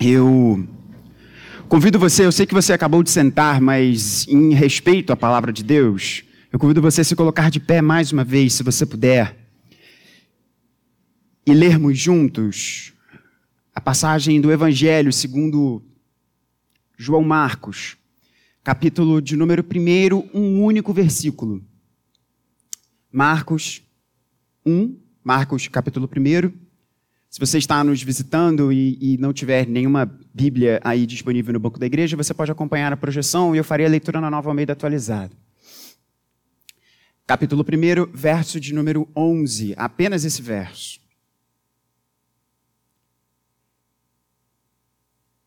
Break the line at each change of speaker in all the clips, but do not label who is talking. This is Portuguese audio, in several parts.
Eu convido você, eu sei que você acabou de sentar, mas em respeito à palavra de Deus, eu convido você a se colocar de pé mais uma vez, se você puder, e lermos juntos a passagem do Evangelho segundo João Marcos, capítulo de número 1, um único versículo. Marcos 1, Marcos capítulo 1 se você está nos visitando e, e, não tiver nenhuma Bíblia aí disponível no banco da igreja, você pode acompanhar a projeção e eu farei a leitura na nova Almeida atualizada. Capítulo 1, verso de número 11, apenas esse verso.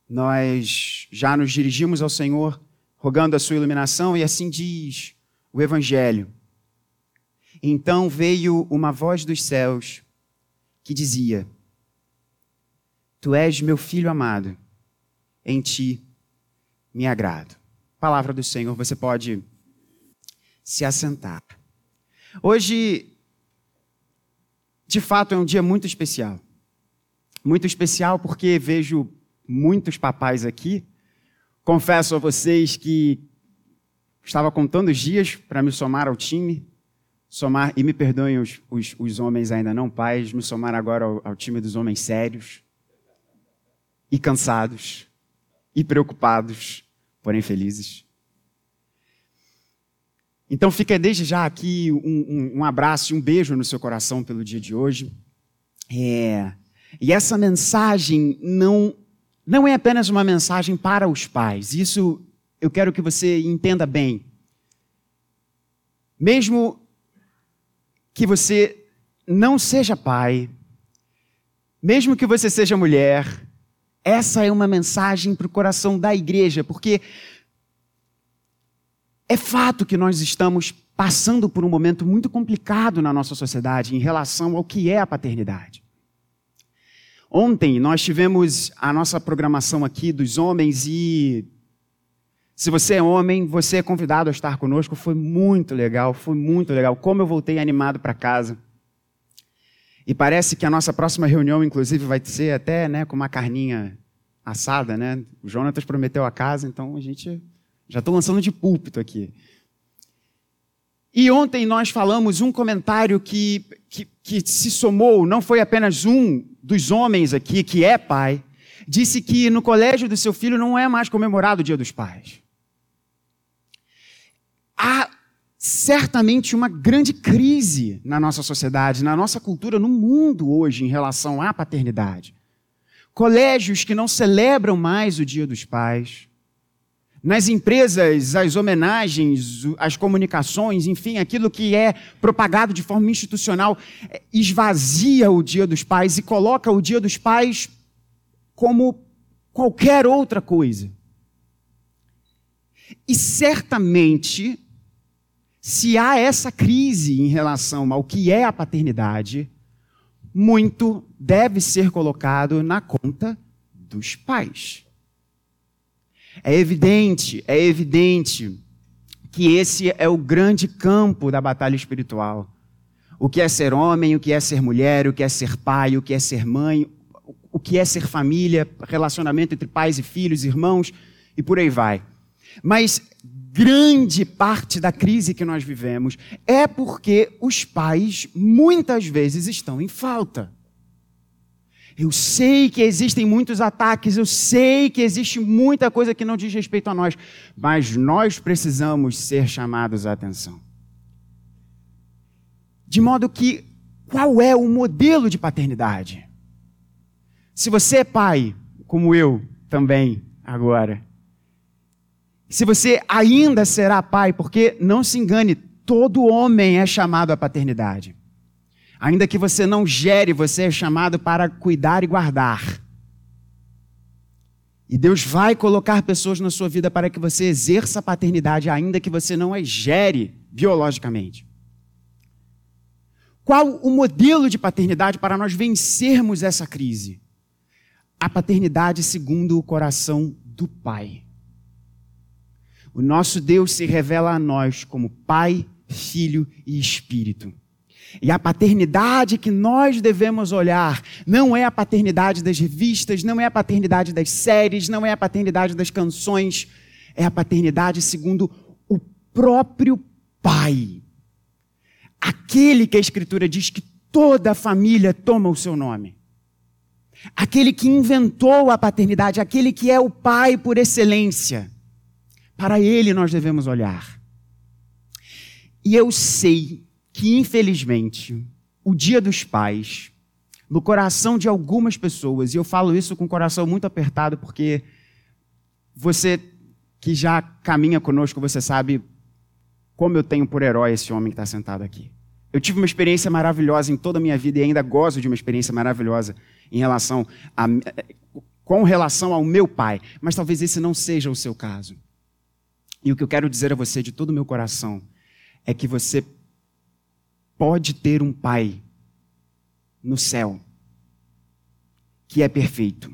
Nós já nos dirigimos ao Senhor rogando a sua iluminação e assim diz o Evangelho. Então veio uma voz dos céus que dizia: Tu és meu filho amado, em ti me agrado. Palavra do Senhor, você pode se assentar. Hoje, de fato, é um dia muito especial. Muito especial porque vejo muitos papais aqui. Confesso a vocês que estava contando os dias para me somar ao time. Somar, e me perdoem os, os, os homens ainda não pais, me somar agora ao, ao time dos homens sérios e cansados, e preocupados, porém felizes. Então fica desde já aqui um, um, um abraço e um beijo no seu coração pelo dia de hoje. É, e essa mensagem não, não é apenas uma mensagem para os pais. Isso eu quero que você entenda bem. Mesmo que você não seja pai, mesmo que você seja mulher, essa é uma mensagem para o coração da igreja, porque é fato que nós estamos passando por um momento muito complicado na nossa sociedade em relação ao que é a paternidade. Ontem nós tivemos a nossa programação aqui dos homens e se você é homem, você é convidado a estar conosco. Foi muito legal, foi muito legal. Como eu voltei animado para casa. E parece que a nossa próxima reunião, inclusive, vai ser até né, com uma carninha assada, né? O Jonatas prometeu a casa, então a gente já estou lançando de púlpito aqui. E ontem nós falamos um comentário que, que, que se somou, não foi apenas um dos homens aqui, que é pai, disse que no colégio do seu filho não é mais comemorado o Dia dos Pais. Há certamente uma grande crise na nossa sociedade, na nossa cultura, no mundo hoje em relação à paternidade. Colégios que não celebram mais o Dia dos Pais. Nas empresas, as homenagens, as comunicações, enfim, aquilo que é propagado de forma institucional, é, esvazia o Dia dos Pais e coloca o Dia dos Pais como qualquer outra coisa. E certamente se há essa crise em relação ao que é a paternidade, muito deve ser colocado na conta dos pais. É evidente, é evidente que esse é o grande campo da batalha espiritual. O que é ser homem, o que é ser mulher, o que é ser pai, o que é ser mãe, o que é ser família, relacionamento entre pais e filhos, irmãos e por aí vai. Mas grande parte da crise que nós vivemos é porque os pais muitas vezes estão em falta. Eu sei que existem muitos ataques, eu sei que existe muita coisa que não diz respeito a nós, mas nós precisamos ser chamados à atenção. De modo que, qual é o modelo de paternidade? Se você é pai, como eu também agora, se você ainda será pai, porque não se engane, todo homem é chamado à paternidade. Ainda que você não gere, você é chamado para cuidar e guardar. E Deus vai colocar pessoas na sua vida para que você exerça a paternidade, ainda que você não as gere biologicamente. Qual o modelo de paternidade para nós vencermos essa crise? A paternidade segundo o coração do Pai. O nosso Deus se revela a nós como Pai, Filho e Espírito. E a paternidade que nós devemos olhar não é a paternidade das revistas, não é a paternidade das séries, não é a paternidade das canções, é a paternidade segundo o próprio Pai. Aquele que a Escritura diz que toda a família toma o seu nome. Aquele que inventou a paternidade, aquele que é o Pai por excelência. Para ele nós devemos olhar. E eu sei que, infelizmente, o Dia dos Pais, no coração de algumas pessoas, e eu falo isso com o coração muito apertado, porque você que já caminha conosco, você sabe como eu tenho por herói esse homem que está sentado aqui. Eu tive uma experiência maravilhosa em toda a minha vida e ainda gozo de uma experiência maravilhosa em relação a, com relação ao meu pai, mas talvez esse não seja o seu caso. E o que eu quero dizer a você de todo o meu coração é que você pode ter um pai no céu que é perfeito.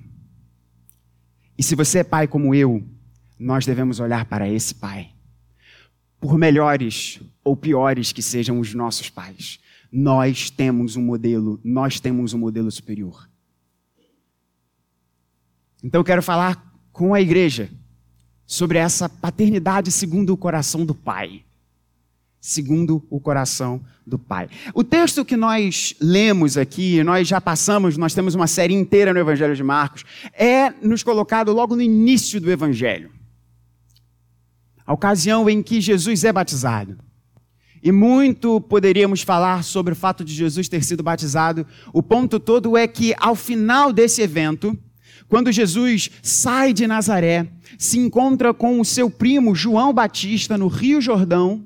E se você é pai como eu, nós devemos olhar para esse pai. Por melhores ou piores que sejam os nossos pais, nós temos um modelo, nós temos um modelo superior. Então eu quero falar com a igreja sobre essa paternidade segundo o coração do pai segundo o coração do Pai. O texto que nós lemos aqui, nós já passamos, nós temos uma série inteira no Evangelho de Marcos, é nos colocado logo no início do Evangelho. A ocasião em que Jesus é batizado. E muito poderíamos falar sobre o fato de Jesus ter sido batizado. O ponto todo é que, ao final desse evento, quando Jesus sai de Nazaré, se encontra com o seu primo João Batista no Rio Jordão,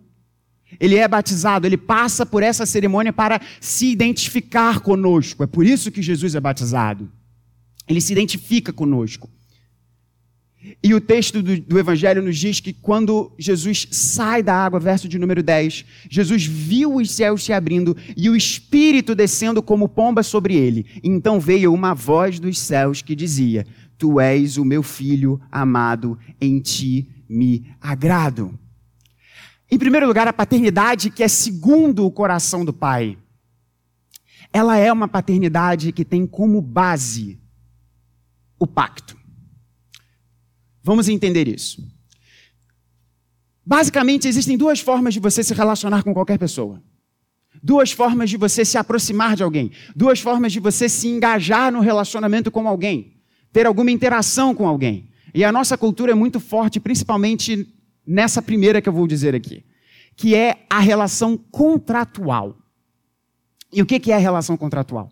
ele é batizado, ele passa por essa cerimônia para se identificar conosco. É por isso que Jesus é batizado. Ele se identifica conosco. E o texto do, do, Evangelho nos diz que quando Jesus sai da água, verso de número 10, Jesus viu os céus se abrindo e o Espírito descendo como pomba sobre ele. Então veio uma voz dos céus que dizia: Tu és o meu filho amado, em ti me agrado. Em primeiro lugar, a paternidade que é segundo o coração do pai. Ela é uma paternidade que tem como base o pacto. Vamos entender isso. Basicamente, existem duas formas de você se relacionar com qualquer pessoa. Duas formas de você se aproximar de alguém. Duas formas de você se engajar no relacionamento com alguém. Ter alguma interação com alguém. E a nossa cultura é muito forte, principalmente nessa primeira que eu vou dizer aqui, que é a relação contratual. E o que é a relação contratual?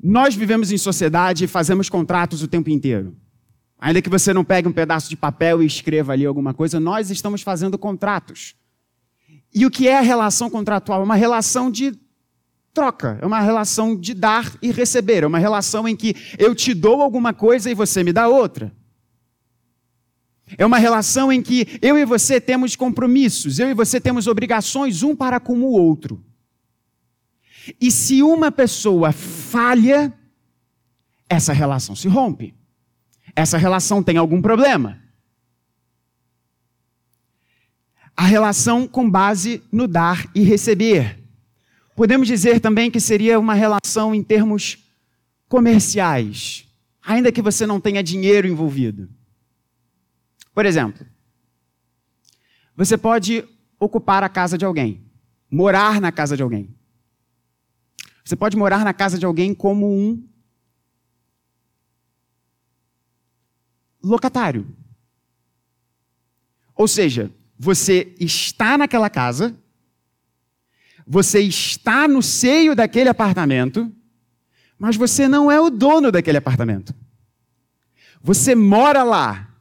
Nós vivemos em sociedade e fazemos contratos o tempo inteiro. Ainda que você não pegue um pedaço de papel e escreva ali alguma coisa, nós estamos fazendo contratos. E o que é a relação contratual? É uma relação de troca, é uma relação de dar e receber, é uma relação em que eu te dou alguma coisa e você me dá outra. É uma relação em que eu e você temos compromissos, eu e você temos obrigações um para com o outro. E se uma pessoa falha, essa relação se rompe. Essa relação tem algum problema. A relação com base no dar e receber. Podemos dizer também que seria uma relação em termos comerciais, ainda que você não tenha dinheiro envolvido. Por exemplo, você pode ocupar a casa de alguém, morar na casa de alguém. Você pode morar na casa de alguém como um locatário. Ou seja, você está naquela casa, você está no seio daquele apartamento, mas você não é o dono daquele apartamento. Você mora lá,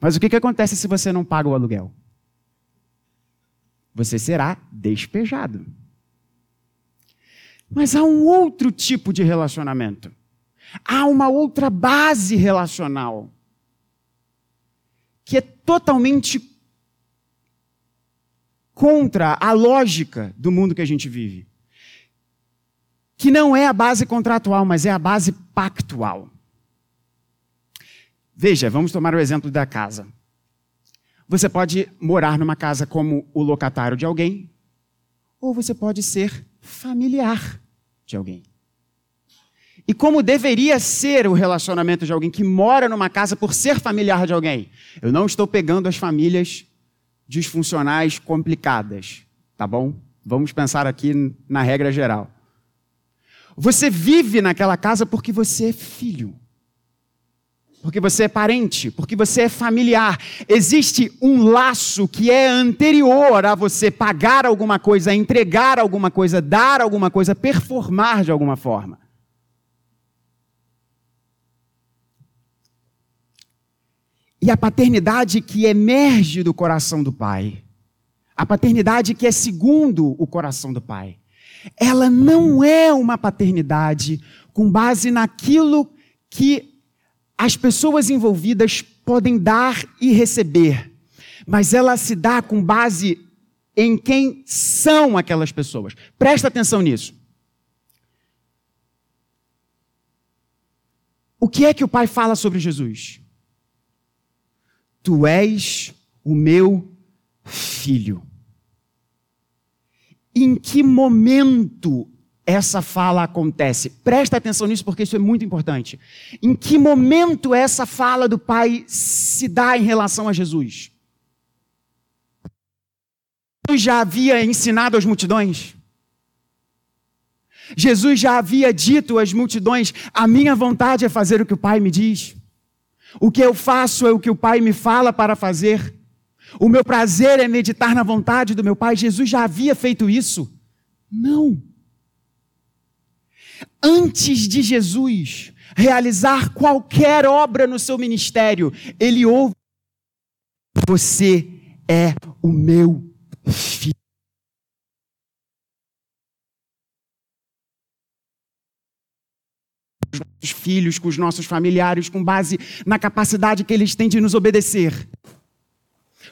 mas o que, que acontece se você não paga o aluguel? Você será despejado. Mas há um outro tipo de relacionamento. Há uma outra base relacional que é totalmente contra a lógica do mundo que a gente vive. Que não é a base contratual, mas é a base pactual. Veja, vamos tomar o exemplo da casa. Você pode morar numa casa como o locatário de alguém, ou você pode ser familiar de alguém. E como deveria ser o relacionamento de alguém que mora numa casa por ser familiar de alguém? Eu não estou pegando as famílias disfuncionais complicadas, tá bom? Vamos pensar aqui na regra geral. Você vive naquela casa porque você é filho. Porque você é parente, porque você é familiar. Existe um laço que é anterior a você pagar alguma coisa, entregar alguma coisa, dar alguma coisa, performar de alguma forma. E a paternidade que emerge do coração do pai, a paternidade que é segundo o coração do pai, ela não é uma paternidade com base naquilo que as pessoas envolvidas podem dar e receber, mas ela se dá com base em quem são aquelas pessoas. Presta atenção nisso. O que é que o pai fala sobre Jesus? Tu és o meu filho. Em que momento essa fala acontece? Presta atenção nisso porque isso é muito importante. Em que momento essa fala do Pai se dá em relação a Jesus? Jesus já havia ensinado as multidões? Jesus já havia dito às multidões: A minha vontade é fazer o que o Pai me diz. O que eu faço é o que o Pai me fala para fazer. O meu prazer é meditar na vontade do meu Pai. Jesus já havia feito isso? Não. Antes de Jesus realizar qualquer obra no seu ministério, ele ouve: Você é o meu filho. Filhos, com os nossos familiares, com base na capacidade que eles têm de nos obedecer,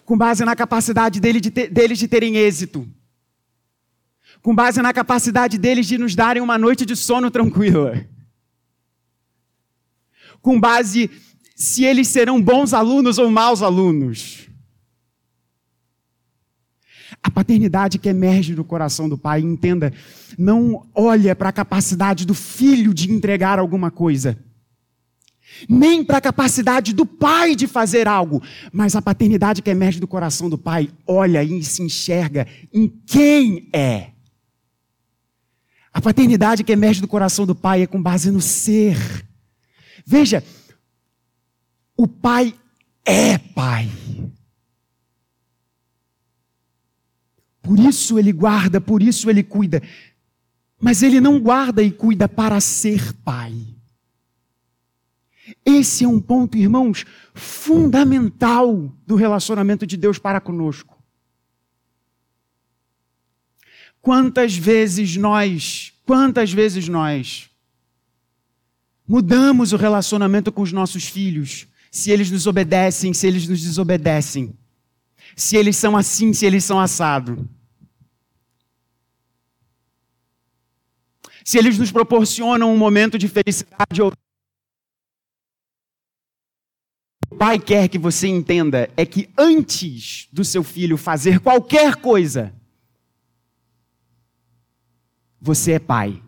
com base na capacidade dele de ter, deles de terem êxito, com base na capacidade deles de nos darem uma noite de sono tranquila, com base se eles serão bons alunos ou maus alunos. Paternidade que emerge do coração do pai, entenda, não olha para a capacidade do filho de entregar alguma coisa, nem para a capacidade do pai de fazer algo, mas a paternidade que emerge do coração do pai olha e se enxerga em quem é. A paternidade que emerge do coração do pai é com base no ser. Veja, o pai é pai. Por isso ele guarda, por isso ele cuida. Mas ele não guarda e cuida para ser pai. Esse é um ponto, irmãos, fundamental do relacionamento de Deus para conosco. Quantas vezes nós, quantas vezes nós mudamos o relacionamento com os nossos filhos, se eles nos obedecem, se eles nos desobedecem, se eles são assim, se eles são assado. Se eles nos proporcionam um momento de felicidade ou o pai quer que você entenda é que antes do seu filho fazer qualquer coisa, você é pai.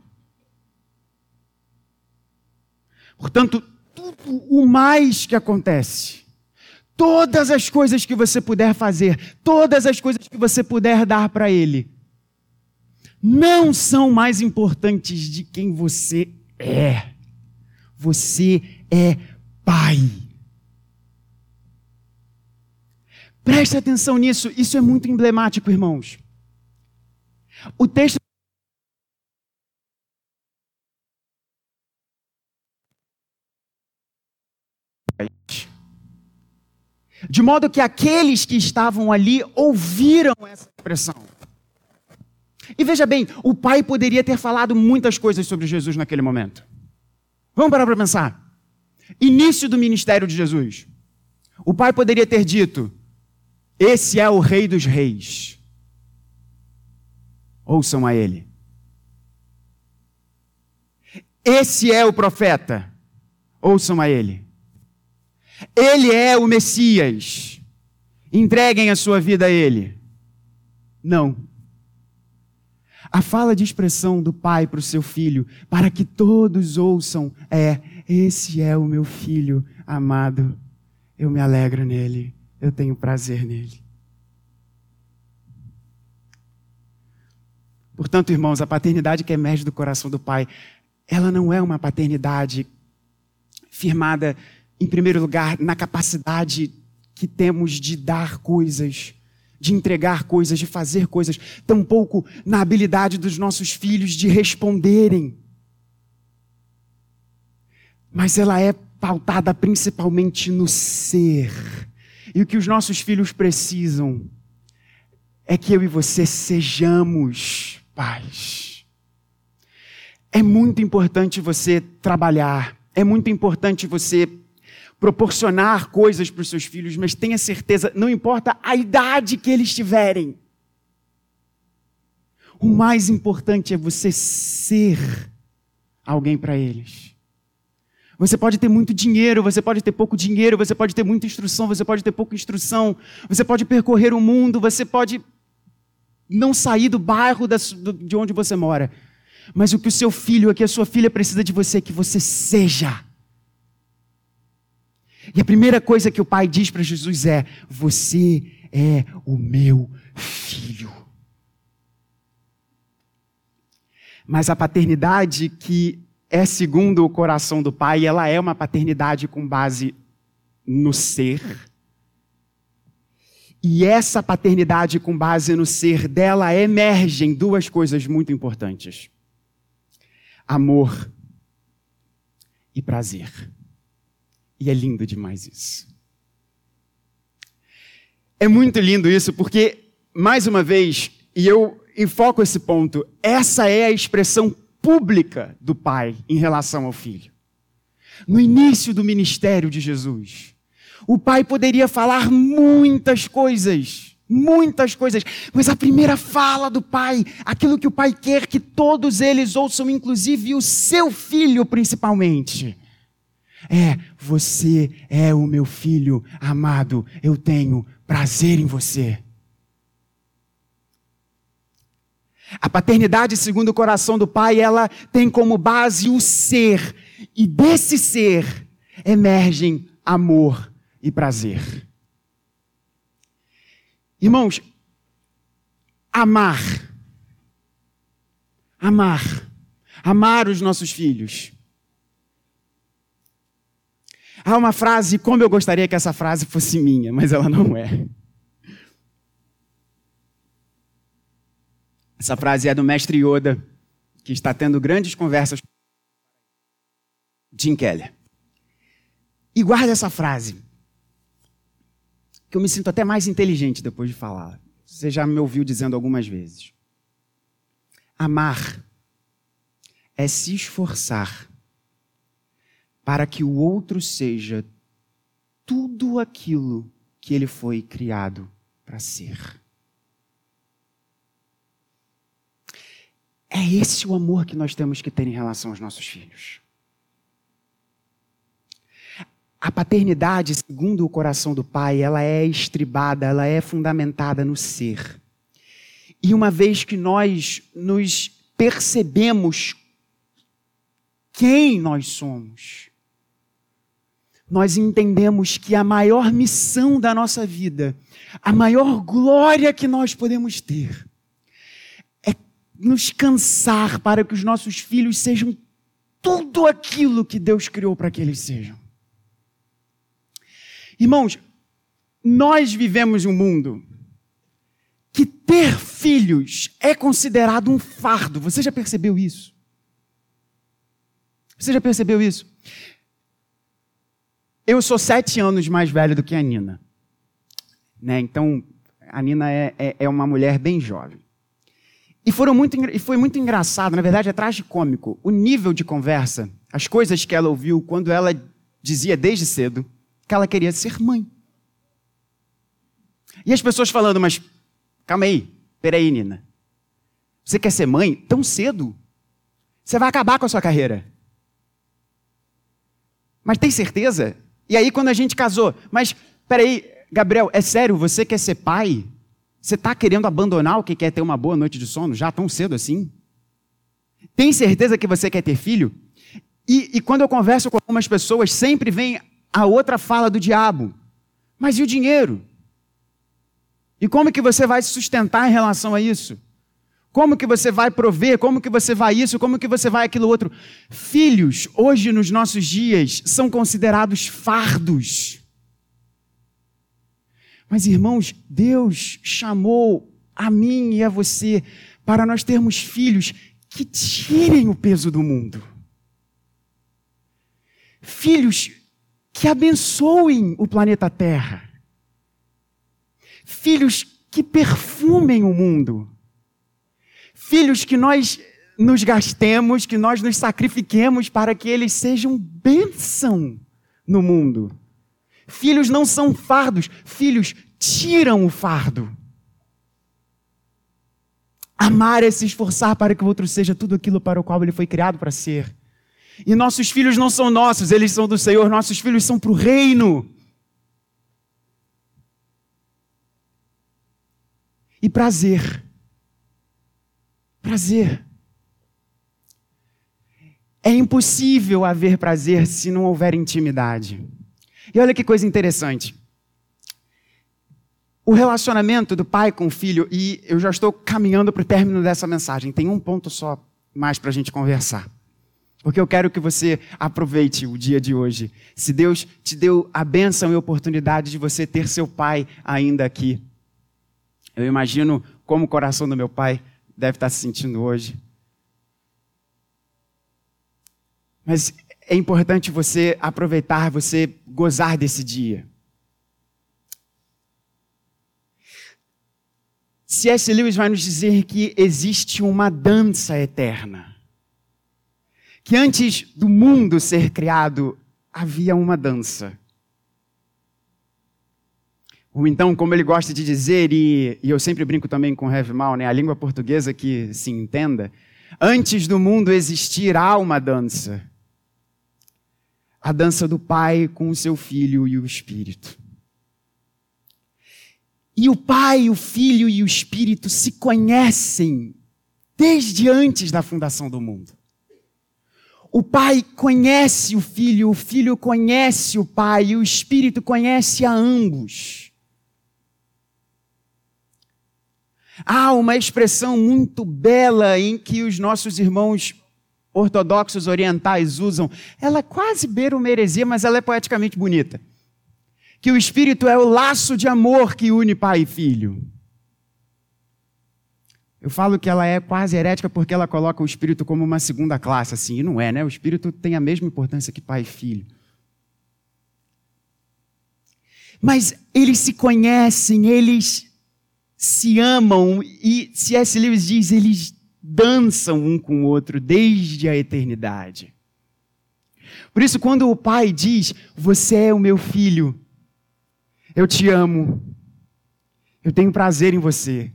Portanto, tudo o mais que acontece, todas as coisas que você puder fazer, todas as coisas que você puder dar para ele, não são mais importantes de quem você é. Você é pai. Preste atenção nisso, isso é muito emblemático, irmãos. O texto De modo que aqueles que estavam ali ouviram essa expressão. E veja bem, o pai poderia ter falado muitas coisas sobre Jesus naquele momento. Vamos parar para pensar. Início do ministério de Jesus. O pai poderia ter dito: Esse é o Rei dos Reis. Ouçam a ele. Esse é o profeta. Ouçam a ele. Ele é o Messias. Entreguem a sua vida a ele. Não. A fala de expressão do pai para o seu filho, para que todos ouçam, é: Esse é o meu filho amado, eu me alegro nele, eu tenho prazer nele. Portanto, irmãos, a paternidade que emerge do coração do pai, ela não é uma paternidade firmada, em primeiro lugar, na capacidade que temos de dar coisas, de entregar coisas, de fazer coisas, tampouco na habilidade dos nossos filhos de responderem. Mas ela é pautada principalmente no ser. E o que os nossos filhos precisam é que eu e você sejamos pais. É muito importante você trabalhar, é muito importante você proporcionar coisas para os seus filhos, mas tenha certeza, não importa a idade que eles tiverem. O mais importante é você ser alguém para eles. Você pode ter muito dinheiro, você pode ter pouco dinheiro, você pode ter muita instrução, você pode ter pouca instrução, você pode percorrer o mundo, você pode não sair do bairro de onde você mora. Mas o que o seu filho, o que a sua filha precisa de você é que você seja e a primeira coisa que o pai diz para Jesus é: Você é o meu filho. Mas a paternidade que é segundo o coração do pai, ela é uma paternidade com base no ser. E essa paternidade com base no ser dela emergem duas coisas muito importantes: amor e prazer. E é lindo demais isso. É muito lindo isso, porque, mais uma vez, e eu enfoco esse ponto, essa é a expressão pública do Pai em relação ao Filho. No início do ministério de Jesus, o Pai poderia falar muitas coisas, muitas coisas, mas a primeira fala do Pai, aquilo que o Pai quer que todos eles ouçam, inclusive o seu filho principalmente, é: Você é o meu filho amado, eu tenho prazer em você. A paternidade, segundo o coração do pai, ela tem como base o ser, e desse ser emergem amor e prazer. Irmãos, amar, amar, amar os nossos filhos Há uma frase, como eu gostaria que essa frase fosse minha, mas ela não é. Essa frase é do mestre Yoda, que está tendo grandes conversas com Jim Keller. E guarda essa frase, que eu me sinto até mais inteligente depois de falar. Você já me ouviu dizendo algumas vezes. Amar é se esforçar para que o outro seja tudo aquilo que ele foi criado para ser. É esse o amor que nós temos que ter em relação aos nossos filhos. A paternidade, segundo o coração do pai, ela é estribada, ela é fundamentada no ser. E uma vez que nós nos percebemos quem nós somos, nós entendemos que a maior missão da nossa vida, a maior glória que nós podemos ter, é nos cansar para que os nossos filhos sejam tudo aquilo que Deus criou para que eles sejam. Irmãos, nós vivemos em um mundo que ter filhos é considerado um fardo. Você já percebeu isso? Você já percebeu isso? Eu sou sete anos mais velho do que a Nina. Né? Então, a Nina é, é, é uma mulher bem jovem. E, foram muito, e foi muito engraçado, na verdade é cômico, o nível de conversa, as coisas que ela ouviu quando ela dizia desde cedo que ela queria ser mãe. E as pessoas falando, mas calma aí, peraí, Nina. Você quer ser mãe tão cedo? Você vai acabar com a sua carreira. Mas tem certeza? E aí, quando a gente casou, mas peraí, Gabriel, é sério, você quer ser pai? Você está querendo abandonar o que quer ter uma boa noite de sono já tão cedo assim? Tem certeza que você quer ter filho? E, e quando eu converso com algumas pessoas, sempre vem a outra fala do diabo. Mas e o dinheiro? E como que você vai se sustentar em relação a isso? Como que você vai prover? Como que você vai isso? Como que você vai aquilo outro? Filhos, hoje nos nossos dias, são considerados fardos. Mas, irmãos, Deus chamou a mim e a você para nós termos filhos que tirem o peso do mundo. Filhos que abençoem o planeta Terra. Filhos que perfumem o mundo. Filhos que nós nos gastemos, que nós nos sacrifiquemos para que eles sejam bênção no mundo. Filhos não são fardos, filhos tiram o fardo. Amar é se esforçar para que o outro seja tudo aquilo para o qual ele foi criado para ser. E nossos filhos não são nossos, eles são do Senhor, nossos filhos são para o reino. E prazer. Prazer. É impossível haver prazer se não houver intimidade. E olha que coisa interessante. O relacionamento do pai com o filho, e eu já estou caminhando para o término dessa mensagem, tem um ponto só mais para a gente conversar. Porque eu quero que você aproveite o dia de hoje. Se Deus te deu a bênção e oportunidade de você ter seu pai ainda aqui. Eu imagino como o coração do meu pai deve estar se sentindo hoje. Mas é importante você aproveitar, você gozar desse dia. C.S. Lewis vai nos dizer que existe uma dança eterna. Que antes do mundo ser criado, havia uma dança. Ou então, como ele gosta de dizer, e, e eu sempre brinco também com o Heavy Mal, né, a língua portuguesa que se entenda, antes do mundo existir, há uma dança a dança do Pai com o seu Filho e o Espírito. E o Pai, o Filho e o Espírito se conhecem desde antes da fundação do mundo. O Pai conhece o Filho, o Filho conhece o Pai e o Espírito conhece a ambos. Há uma expressão muito bela em que os nossos irmãos ortodoxos orientais usam, ela quase beira uma heresia, mas ela é poeticamente bonita. Que o Espírito é o laço de amor que une pai e filho. Eu falo que ela é quase herética porque ela coloca o Espírito como uma segunda classe, assim, e não é, né? O Espírito tem a mesma importância que pai e filho. Mas eles se conhecem, eles se amam, e C.S. Lewis diz, eles dançam um com o outro desde a eternidade. Por isso, quando o pai diz: Você é o meu filho, eu te amo, eu tenho prazer em você,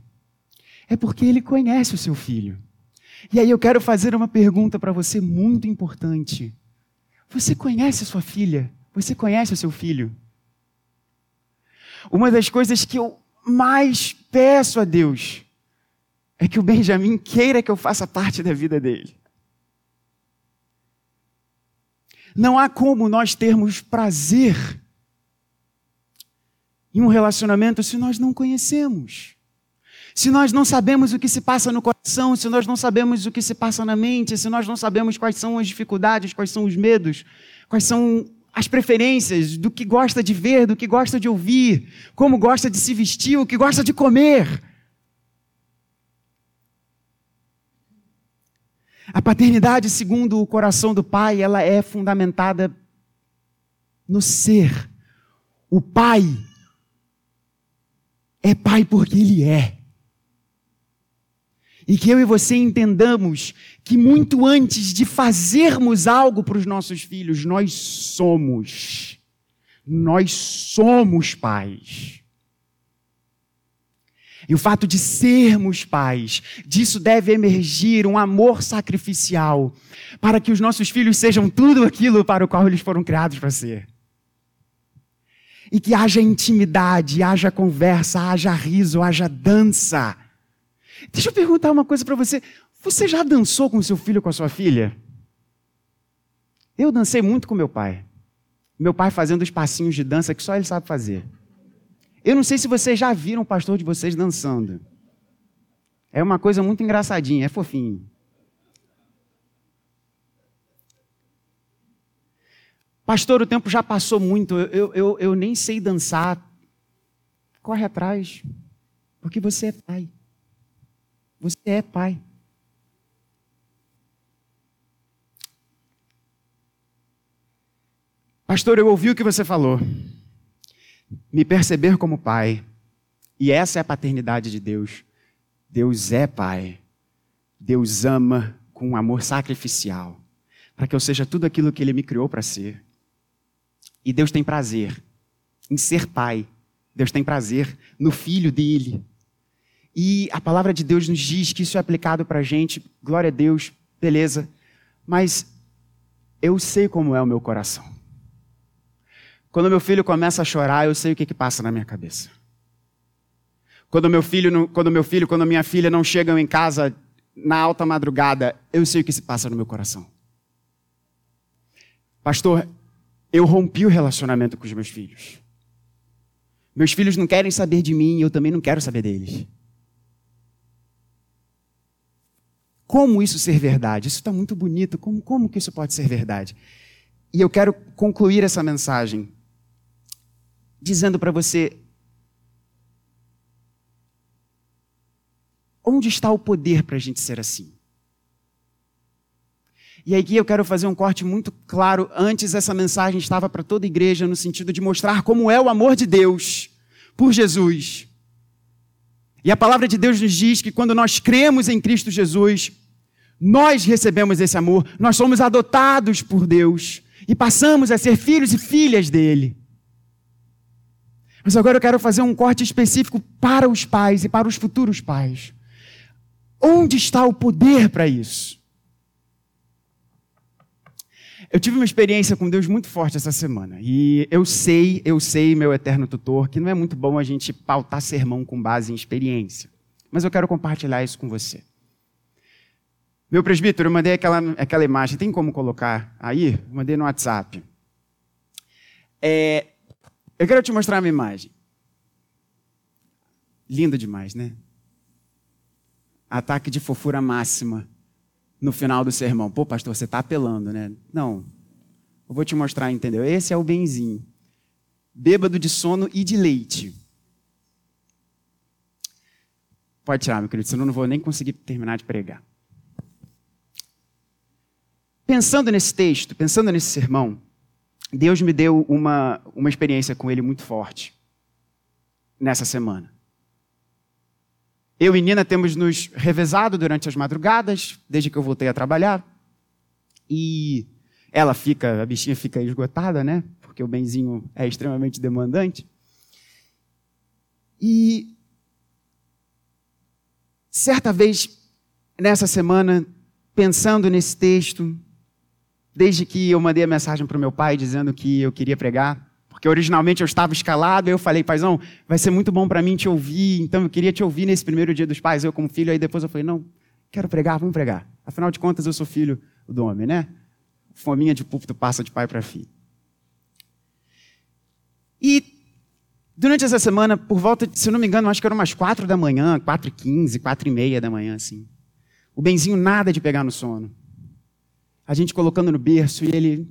é porque ele conhece o seu filho. E aí eu quero fazer uma pergunta para você muito importante. Você conhece a sua filha? Você conhece o seu filho? Uma das coisas que eu mais peço a Deus é que o Benjamin queira que eu faça parte da vida dele. Não há como nós termos prazer em um relacionamento se nós não conhecemos. Se nós não sabemos o que se passa no coração, se nós não sabemos o que se passa na mente, se nós não sabemos quais são as dificuldades, quais são os medos, quais são as preferências, do que gosta de ver, do que gosta de ouvir, como gosta de se vestir, o que gosta de comer. A paternidade, segundo o coração do pai, ela é fundamentada no ser. O pai é pai porque ele é. E que eu e você entendamos que muito antes de fazermos algo para os nossos filhos, nós somos. Nós somos pais. E o fato de sermos pais, disso deve emergir um amor sacrificial, para que os nossos filhos sejam tudo aquilo para o qual eles foram criados para ser. E que haja intimidade, haja conversa, haja riso, haja dança. Deixa eu perguntar uma coisa para você. Você já dançou com seu filho ou com a sua filha? Eu dancei muito com meu pai. Meu pai fazendo os passinhos de dança que só ele sabe fazer. Eu não sei se vocês já viram o pastor de vocês dançando. É uma coisa muito engraçadinha, é fofinho. Pastor, o tempo já passou muito, eu, eu, eu nem sei dançar. Corre atrás, porque você é pai. Você é pai. Pastor, eu ouvi o que você falou. Me perceber como pai. E essa é a paternidade de Deus. Deus é pai. Deus ama com um amor sacrificial. Para que eu seja tudo aquilo que Ele me criou para ser. E Deus tem prazer em ser pai. Deus tem prazer no filho dele. E a palavra de Deus nos diz que isso é aplicado para a gente. Glória a Deus, beleza. Mas eu sei como é o meu coração. Quando meu filho começa a chorar, eu sei o que, que passa na minha cabeça. Quando meu filho, quando meu filho, quando minha filha não chegam em casa na alta madrugada, eu sei o que se passa no meu coração. Pastor, eu rompi o relacionamento com os meus filhos. Meus filhos não querem saber de mim e eu também não quero saber deles. Como isso ser verdade? Isso está muito bonito. Como, como que isso pode ser verdade? E eu quero concluir essa mensagem dizendo para você: onde está o poder para a gente ser assim? E aqui eu quero fazer um corte muito claro. Antes, essa mensagem estava para toda a igreja no sentido de mostrar como é o amor de Deus por Jesus. E a palavra de Deus nos diz que quando nós cremos em Cristo Jesus, nós recebemos esse amor, nós somos adotados por Deus e passamos a ser filhos e filhas dele. Mas agora eu quero fazer um corte específico para os pais e para os futuros pais. Onde está o poder para isso? Eu tive uma experiência com Deus muito forte essa semana. E eu sei, eu sei, meu eterno tutor, que não é muito bom a gente pautar sermão com base em experiência. Mas eu quero compartilhar isso com você. Meu presbítero, eu mandei aquela, aquela imagem. Tem como colocar aí? Mandei no WhatsApp. É, eu quero te mostrar uma imagem. Lindo demais, né? Ataque de fofura máxima no final do sermão. Pô, pastor, você está apelando, né? Não. Eu vou te mostrar, entendeu? Esse é o benzinho. Bêbado de sono e de leite. Pode tirar, meu querido, senão eu não vou nem conseguir terminar de pregar. Pensando nesse texto, pensando nesse sermão, Deus me deu uma, uma experiência com ele muito forte nessa semana. Eu e Nina temos nos revezado durante as madrugadas, desde que eu voltei a trabalhar. E ela fica, a bichinha fica esgotada, né? Porque o benzinho é extremamente demandante. E certa vez, nessa semana, pensando nesse texto, desde que eu mandei a mensagem para o meu pai dizendo que eu queria pregar, porque originalmente eu estava escalado, eu falei, paizão, vai ser muito bom para mim te ouvir, então eu queria te ouvir nesse primeiro dia dos pais, eu como filho, aí depois eu falei, não, quero pregar, vamos pregar. Afinal de contas, eu sou filho do homem, né? Fominha de púlpito passa de pai para filho. E durante essa semana, por volta, se não me engano, acho que era umas quatro da manhã, quatro e quinze, quatro e meia da manhã, assim. O benzinho nada de pegar no sono. A gente colocando no berço e ele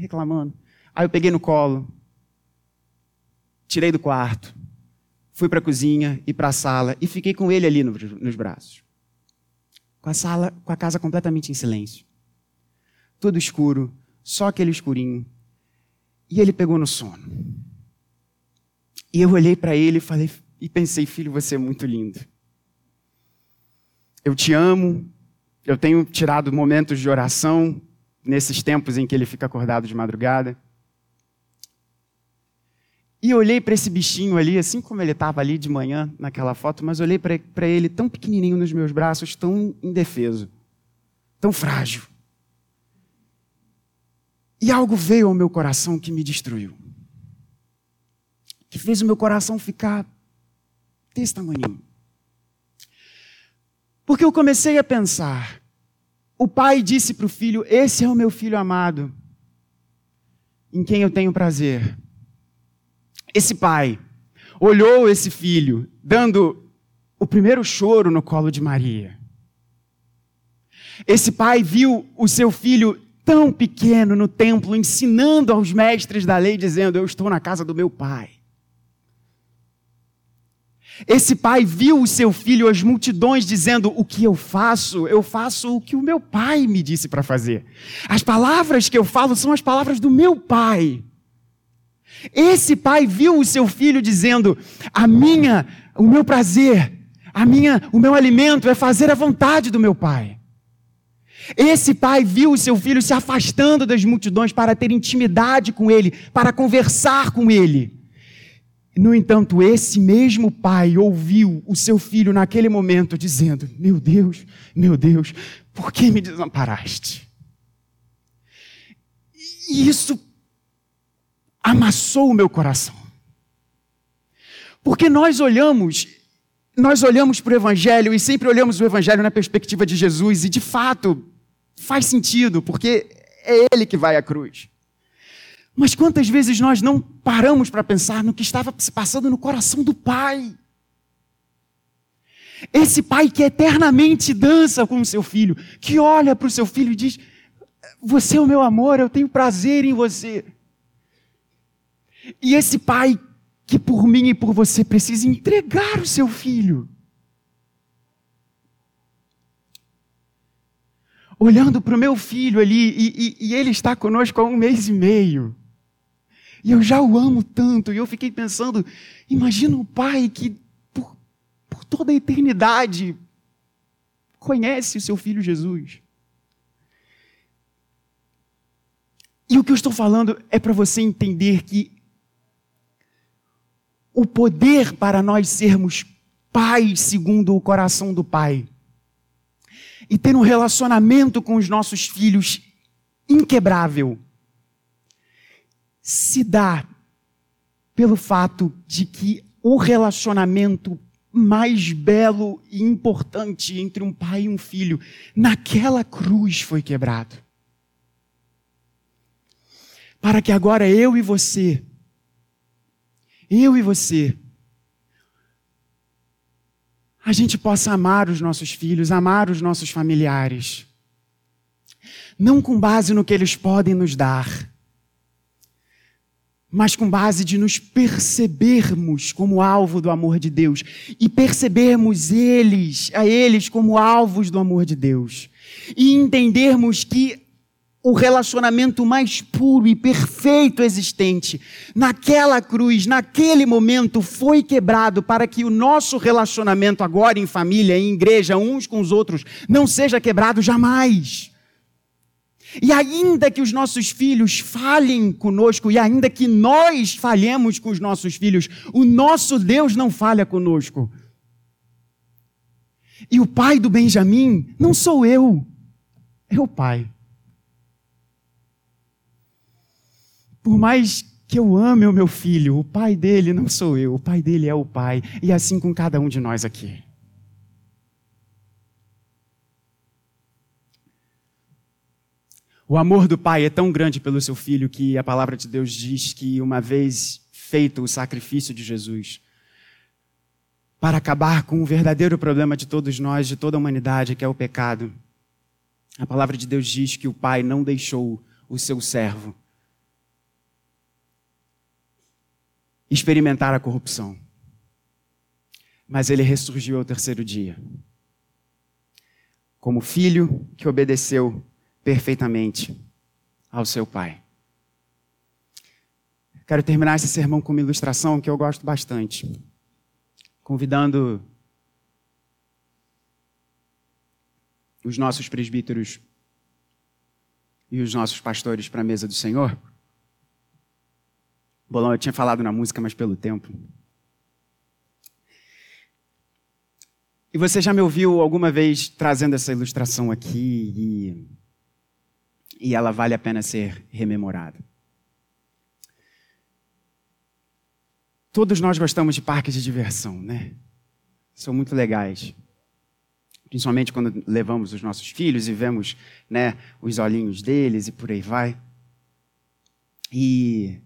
reclamando. Aí eu peguei no colo, tirei do quarto, fui para a cozinha e para a sala e fiquei com ele ali nos braços. Com a sala, com a casa completamente em silêncio. Tudo escuro, só aquele escurinho. E ele pegou no sono. E eu olhei para ele e falei e pensei, filho, você é muito lindo. Eu te amo. Eu tenho tirado momentos de oração nesses tempos em que ele fica acordado de madrugada. E olhei para esse bichinho ali, assim como ele estava ali de manhã naquela foto, mas olhei para ele tão pequenininho nos meus braços, tão indefeso, tão frágil. E algo veio ao meu coração que me destruiu. que fez o meu coração ficar desse tamanho. Porque eu comecei a pensar. O pai disse para o filho: Esse é o meu filho amado, em quem eu tenho prazer. Esse pai olhou esse filho, dando o primeiro choro no colo de Maria. Esse pai viu o seu filho tão pequeno no templo, ensinando aos mestres da lei, dizendo: Eu estou na casa do meu pai. Esse pai viu o seu filho, as multidões, dizendo: O que eu faço? Eu faço o que o meu pai me disse para fazer. As palavras que eu falo são as palavras do meu pai. Esse pai viu o seu filho dizendo: A minha, o meu prazer, a minha, o meu alimento é fazer a vontade do meu pai. Esse pai viu o seu filho se afastando das multidões para ter intimidade com ele, para conversar com ele. No entanto, esse mesmo pai ouviu o seu filho naquele momento dizendo: Meu Deus, meu Deus, por que me desamparaste? E isso amassou o meu coração. Porque nós olhamos, nós olhamos para o Evangelho e sempre olhamos o Evangelho na perspectiva de Jesus, e de fato faz sentido, porque é Ele que vai à cruz. Mas quantas vezes nós não paramos para pensar no que estava se passando no coração do Pai? Esse pai que eternamente dança com o seu filho, que olha para o seu filho e diz: Você é o meu amor, eu tenho prazer em você. E esse pai que por mim e por você precisa entregar o seu filho. Olhando para o meu filho ali, e, e, e ele está conosco há um mês e meio. E eu já o amo tanto. E eu fiquei pensando: imagina um pai que, por, por toda a eternidade, conhece o seu filho Jesus. E o que eu estou falando é para você entender que o poder para nós sermos pais segundo o coração do Pai e ter um relacionamento com os nossos filhos inquebrável se dá pelo fato de que o relacionamento mais belo e importante entre um pai e um filho naquela cruz foi quebrado. Para que agora eu e você, eu e você, a gente possa amar os nossos filhos, amar os nossos familiares, não com base no que eles podem nos dar, mas com base de nos percebermos como alvo do amor de Deus e percebermos eles, a eles como alvos do amor de Deus e entendermos que o relacionamento mais puro e perfeito existente naquela cruz, naquele momento foi quebrado para que o nosso relacionamento agora em família, em igreja, uns com os outros, não seja quebrado jamais. E ainda que os nossos filhos falhem conosco, e ainda que nós falhemos com os nossos filhos, o nosso Deus não falha conosco. E o pai do Benjamim não sou eu, é o pai. Por mais que eu ame o meu filho, o pai dele não sou eu, o pai dele é o pai, e assim com cada um de nós aqui. O amor do pai é tão grande pelo seu filho que a palavra de Deus diz que, uma vez feito o sacrifício de Jesus, para acabar com o verdadeiro problema de todos nós, de toda a humanidade, que é o pecado, a palavra de Deus diz que o pai não deixou o seu servo experimentar a corrupção, mas ele ressurgiu ao terceiro dia. Como filho que obedeceu perfeitamente ao seu Pai. Quero terminar esse sermão com uma ilustração que eu gosto bastante, convidando os nossos presbíteros e os nossos pastores para a mesa do Senhor. Bolão, eu tinha falado na música, mas pelo tempo. E você já me ouviu alguma vez trazendo essa ilustração aqui e e ela vale a pena ser rememorada. Todos nós gostamos de parques de diversão, né? São muito legais. Principalmente quando levamos os nossos filhos e vemos né, os olhinhos deles e por aí vai. E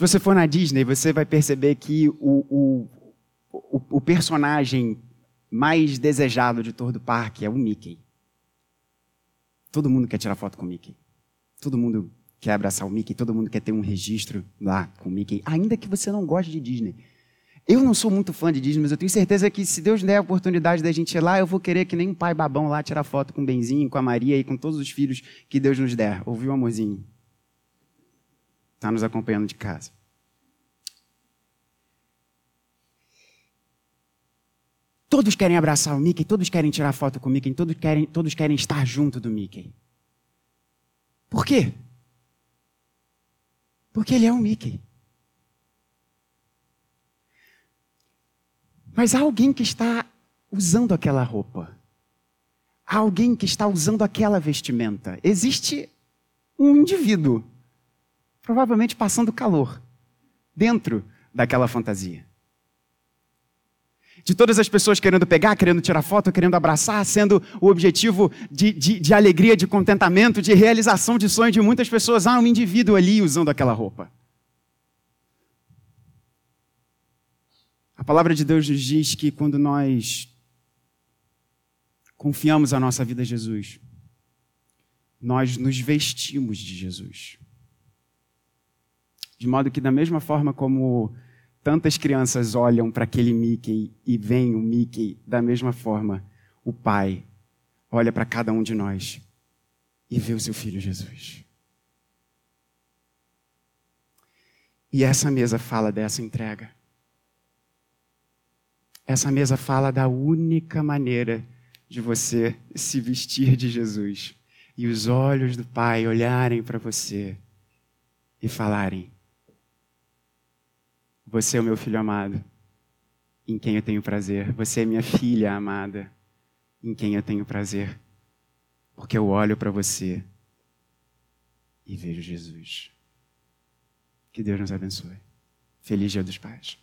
se você for na Disney, você vai perceber que o, o, o, o personagem mais desejado de todo o parque é o Mickey. Todo mundo quer tirar foto com o Mickey. Todo mundo quer abraçar o Mickey, todo mundo quer ter um registro lá com o Mickey, ainda que você não goste de Disney. Eu não sou muito fã de Disney, mas eu tenho certeza que se Deus der a oportunidade da gente ir lá, eu vou querer que nem um pai babão lá tirar foto com o Benzinho, com a Maria e com todos os filhos que Deus nos der. Ouviu, amorzinho? Está nos acompanhando de casa. Todos querem abraçar o Mickey, todos querem tirar foto com o Mickey, todos querem, todos querem estar junto do Mickey. Por quê? Porque ele é um Mickey. Mas há alguém que está usando aquela roupa. Há alguém que está usando aquela vestimenta. Existe um indivíduo, provavelmente passando calor, dentro daquela fantasia. De todas as pessoas querendo pegar, querendo tirar foto, querendo abraçar, sendo o objetivo de, de, de alegria, de contentamento, de realização de sonho de muitas pessoas, há um indivíduo ali usando aquela roupa. A palavra de Deus nos diz que quando nós confiamos a nossa vida a Jesus, nós nos vestimos de Jesus. De modo que, da mesma forma como tantas crianças olham para aquele Mickey e veem o Mickey da mesma forma. O Pai olha para cada um de nós e vê o seu filho Jesus. E essa mesa fala dessa entrega. Essa mesa fala da única maneira de você se vestir de Jesus e os olhos do Pai olharem para você e falarem: você é o meu filho amado, em quem eu tenho prazer. Você é minha filha amada, em quem eu tenho prazer. Porque eu olho para você e vejo Jesus. Que Deus nos abençoe. Feliz Dia dos Pais.